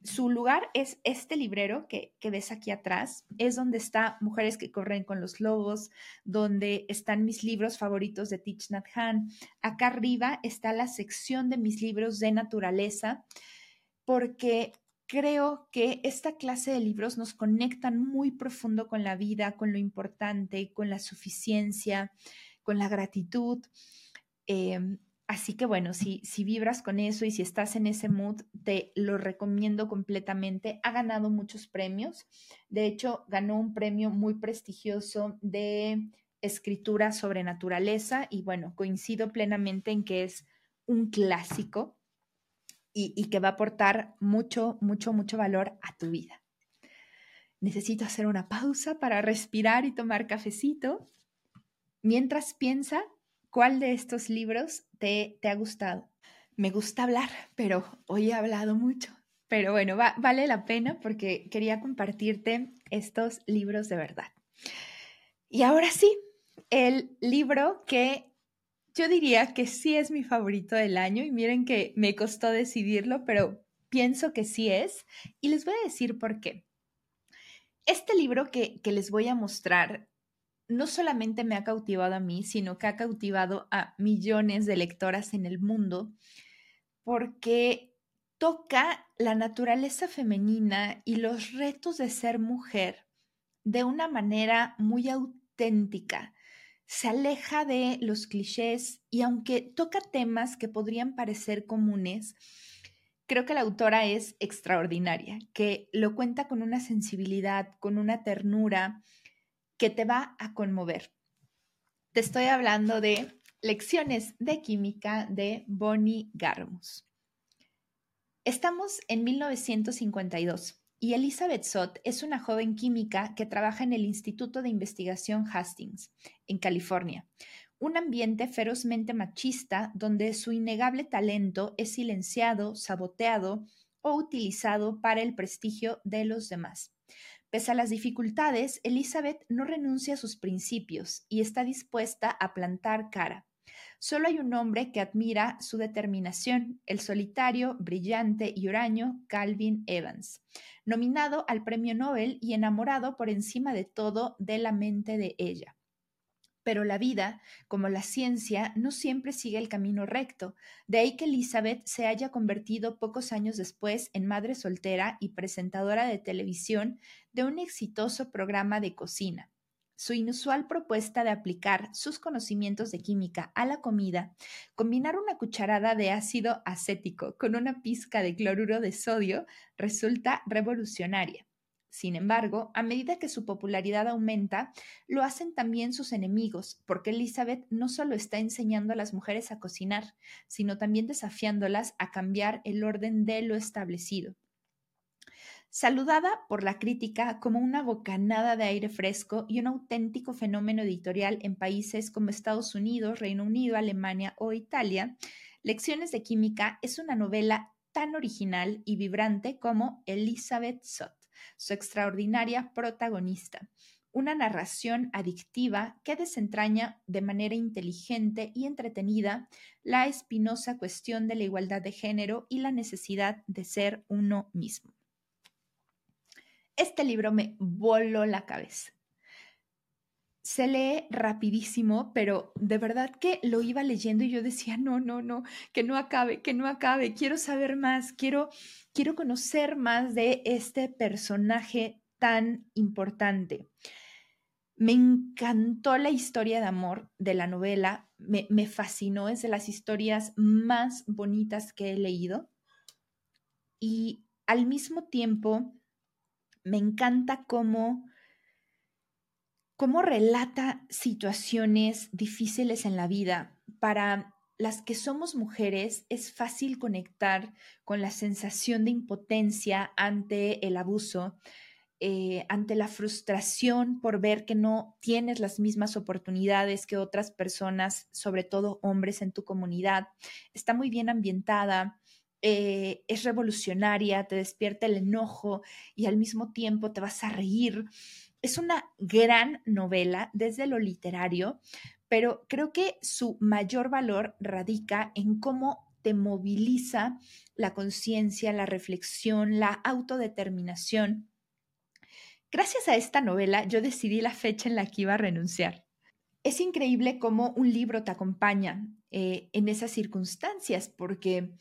Su lugar es este librero que, ves aquí atrás, es donde está Mujeres que corren con los lobos, donde están mis libros favoritos de Thich Nhat Hanh. Acá arriba está la sección de mis libros de naturaleza, porque creo que esta clase de libros nos conectan muy profundo con la vida, con lo importante, con la suficiencia, con la gratitud. Em, Así que bueno, si, si vibras con eso y si estás en ese mood, te lo recomiendo completamente. Ha ganado muchos premios. De hecho, ganó un premio muy prestigioso de escritura sobre naturaleza y bueno, coincido plenamente en que es un clásico y, y que va a aportar mucho, mucho, mucho valor a tu vida. Necesito hacer una pausa para respirar y tomar cafecito. Mientras piensa ¿Cuál de estos libros te, te ha gustado? Me gusta hablar, pero hoy he hablado mucho. Pero bueno, vale la pena porque quería compartirte estos libros de verdad. Y ahora sí, el libro que yo diría que sí es mi favorito del año y miren que me costó decidirlo, pero pienso que sí es y les voy a decir por qué. Este libro que, que les voy a mostrar no solamente me ha cautivado a mí, sino que ha cautivado a millones de lectoras en el mundo, porque toca la naturaleza femenina y los retos de ser mujer de una manera muy auténtica. Se aleja de los clichés y aunque toca temas que podrían parecer comunes, creo que la autora es extraordinaria, que lo cuenta con una sensibilidad, con una ternura, que te va a conmover. Te estoy hablando de Lecciones de Química de Bonnie Garmus. Estamos en 1952 y Elizabeth Sott es una joven química que trabaja en el Instituto de Investigación Hastings, en California, un ambiente ferozmente machista donde su innegable talento es silenciado, saboteado o utilizado para el prestigio de los demás. Pese a las dificultades, Elizabeth no renuncia a sus principios y está dispuesta a plantar cara. Solo hay un hombre que admira su determinación, el solitario, brillante y huraño Calvin Evans, nominado al Premio Nobel y enamorado por encima de todo de la mente de ella. Pero la vida, como la ciencia, no siempre sigue el camino recto. De ahí que Elizabeth se haya convertido pocos años después en madre soltera y presentadora de televisión de un exitoso programa de cocina. Su inusual propuesta de aplicar sus conocimientos de química a la comida, combinar una cucharada de ácido acético con una pizca de cloruro de sodio, resulta revolucionaria. Sin embargo, a medida que su popularidad aumenta, lo hacen también sus enemigos, porque Elizabeth no solo está enseñando a las mujeres a cocinar, sino también desafiándolas a cambiar el orden de lo establecido. Saludada por la crítica como una bocanada de aire fresco y un auténtico fenómeno editorial en países como Estados Unidos, Reino Unido, Alemania o Italia, Lecciones de Química es una novela tan original y vibrante como Elizabeth Sott su extraordinaria protagonista, una narración adictiva que desentraña de manera inteligente y entretenida la espinosa cuestión de la igualdad de género y la necesidad de ser uno mismo. Este libro me voló la cabeza. Se lee rapidísimo, pero de verdad que lo iba leyendo y yo decía, no, no, no, que no acabe, que no acabe, quiero saber más, quiero quiero conocer más de este personaje tan importante. Me encantó la historia de amor de la novela, me, fascinó, es de las historias más bonitas que he leído y al mismo tiempo me encanta cómo, cómo relata situaciones difíciles en la vida para las que somos mujeres es fácil conectar con la sensación de impotencia ante el abuso. eh, ante la frustración por ver que no tienes las mismas oportunidades que otras personas, sobre todo hombres en tu comunidad. Está muy bien ambientada, eh, es revolucionaria, te despierta el enojo y al mismo tiempo te vas a reír. Es una gran novela desde lo literario, pero creo que su mayor valor radica en cómo te moviliza la conciencia, la reflexión, la autodeterminación. Gracias a esta novela yo decidí la fecha en la que iba a renunciar. Es increíble cómo un libro te acompaña eh, en esas circunstancias, porque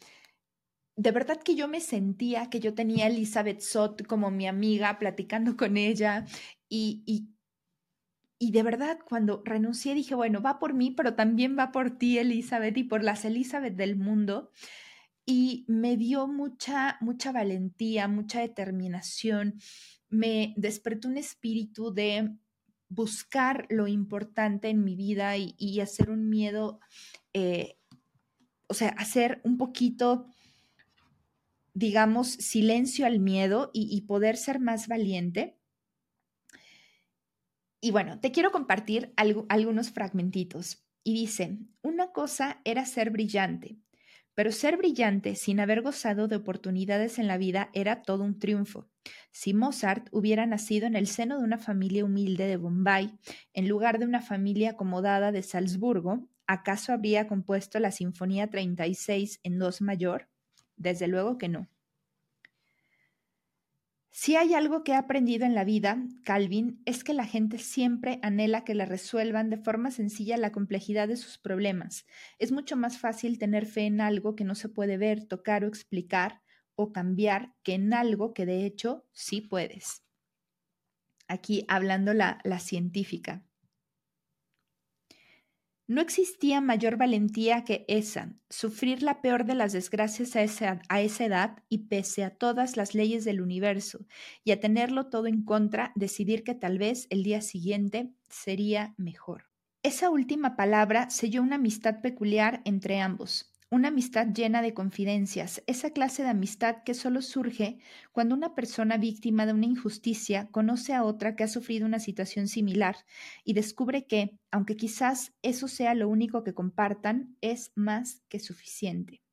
de verdad que yo me sentía que yo tenía a Elizabeth Sott como mi amiga, platicando con ella y, y, y, de verdad cuando renuncié dije, bueno, va por mí, pero también va por ti, Elizabeth, y por las Elizabeth del mundo. Y me dio mucha, mucha valentía, mucha determinación, me despertó un espíritu de buscar lo importante en mi vida y, hacer un miedo, eh, o sea, hacer un poquito digamos, silencio al miedo y, poder ser más valiente. Y bueno, te quiero compartir algunos fragmentitos. Y dice, una cosa era ser brillante, pero ser brillante sin haber gozado de oportunidades en la vida era todo un triunfo. Si Mozart hubiera nacido en el seno de una familia humilde de Bombay, en lugar de una familia acomodada de Salzburgo, ¿acaso habría compuesto la Sinfonía 36 en dos mayor? Desde luego que no. Si hay algo que he aprendido en la vida, Calvin, es que la gente siempre anhela que le resuelvan de forma sencilla la complejidad de sus problemas. Es mucho más fácil tener fe en algo que no se puede ver, tocar o explicar o cambiar que en algo que de hecho sí puedes. Aquí hablando la, la científica. No existía mayor valentía que esa, sufrir la peor de las desgracias a esa, a esa, edad y pese a todas las leyes del universo y a tenerlo todo en contra, decidir que tal vez el día siguiente sería mejor. Esa última palabra selló una amistad peculiar entre ambos, una amistad llena de confidencias, esa clase de amistad que solo surge cuando una persona víctima de una injusticia conoce a otra que ha sufrido una situación similar y descubre que, aunque quizás eso sea lo único que compartan, es más que suficiente.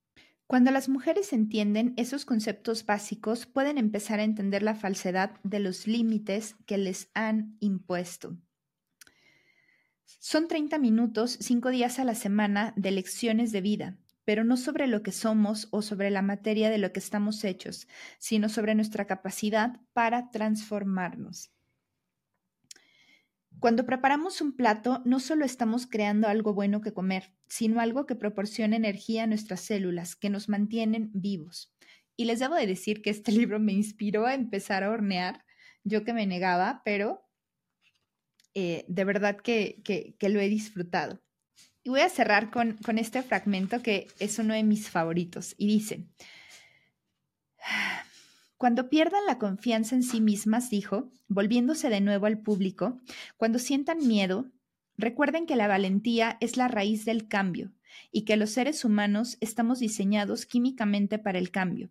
Cuando las mujeres entienden esos conceptos básicos, pueden empezar a entender la falsedad de los límites que les han impuesto. Son 30 minutos, cinco días a la semana de lecciones de vida, pero no sobre lo que somos o sobre la materia de lo que estamos hechos, sino sobre nuestra capacidad para transformarnos. Cuando preparamos un plato, no solo estamos creando algo bueno que comer, sino algo que proporciona energía a nuestras células, que nos mantienen vivos. Y les debo de decir que este libro me inspiró a empezar a hornear, yo que me negaba, pero eh, de verdad que lo he disfrutado. Y voy a cerrar con, este fragmento que es uno de mis favoritos y dice, cuando pierdan la confianza en sí mismas, dijo, volviéndose de nuevo al público, cuando sientan miedo, recuerden que la valentía es la raíz del cambio y que los seres humanos estamos diseñados químicamente para el cambio.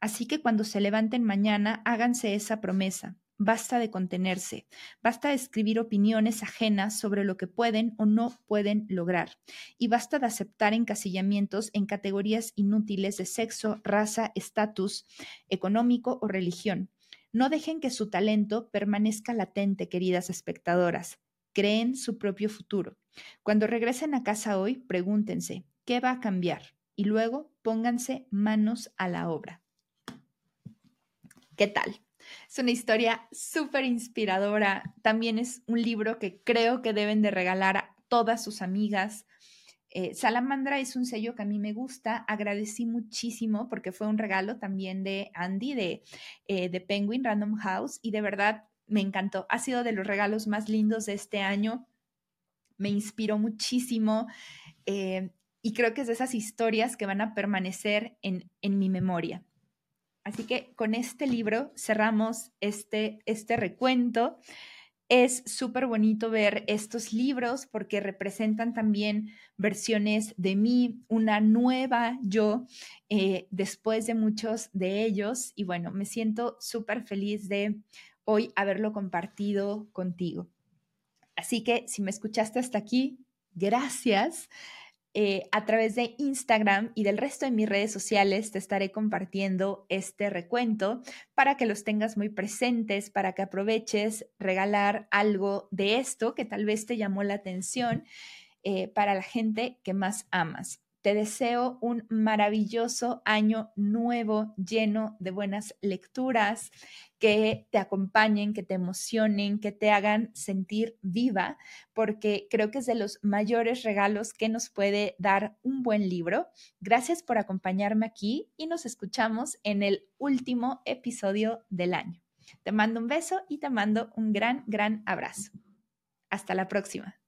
Así que cuando se levanten mañana, háganse esa promesa. Basta de contenerse, basta de escribir opiniones ajenas sobre lo que pueden o no pueden lograr, y basta de aceptar encasillamientos en categorías inútiles de sexo, raza, estatus económico o religión. No dejen que su talento permanezca latente, queridas espectadoras. Creen su propio futuro. Cuando regresen a casa hoy, pregúntense, ¿qué va a cambiar? Y luego pónganse manos a la obra. ¿Qué tal? Es una historia súper inspiradora. También es un libro que creo que deben de regalar a todas sus amigas. Eh, Salamandra es un sello que a mí me gusta. Agradecí muchísimo porque fue un regalo también de Andy de, eh, de Penguin Random House y de verdad me encantó. Ha sido de los regalos más lindos de este año. Me inspiró muchísimo. Eh, y creo que es de esas historias que van a permanecer en, en mi memoria. Así que con este libro cerramos este, este recuento. Es súper bonito ver estos libros porque representan también versiones de mí, una nueva yo, eh, después de muchos de ellos. Y bueno, me siento súper feliz de hoy haberlo compartido contigo. Así que si me escuchaste hasta aquí, gracias. Eh, a través de Instagram y del resto de mis redes sociales te estaré compartiendo este recuento para que los tengas muy presentes, para que aproveches regalar algo de esto que tal vez te llamó la atención eh, para la gente que más amas. Te deseo un maravilloso año nuevo lleno de buenas lecturas que te acompañen, que te emocionen, que te hagan sentir viva, porque creo que es de los mayores regalos que nos puede dar un buen libro. Gracias por acompañarme aquí y nos escuchamos en el último episodio del año. Te mando un beso y te mando un gran, gran abrazo. Hasta la próxima.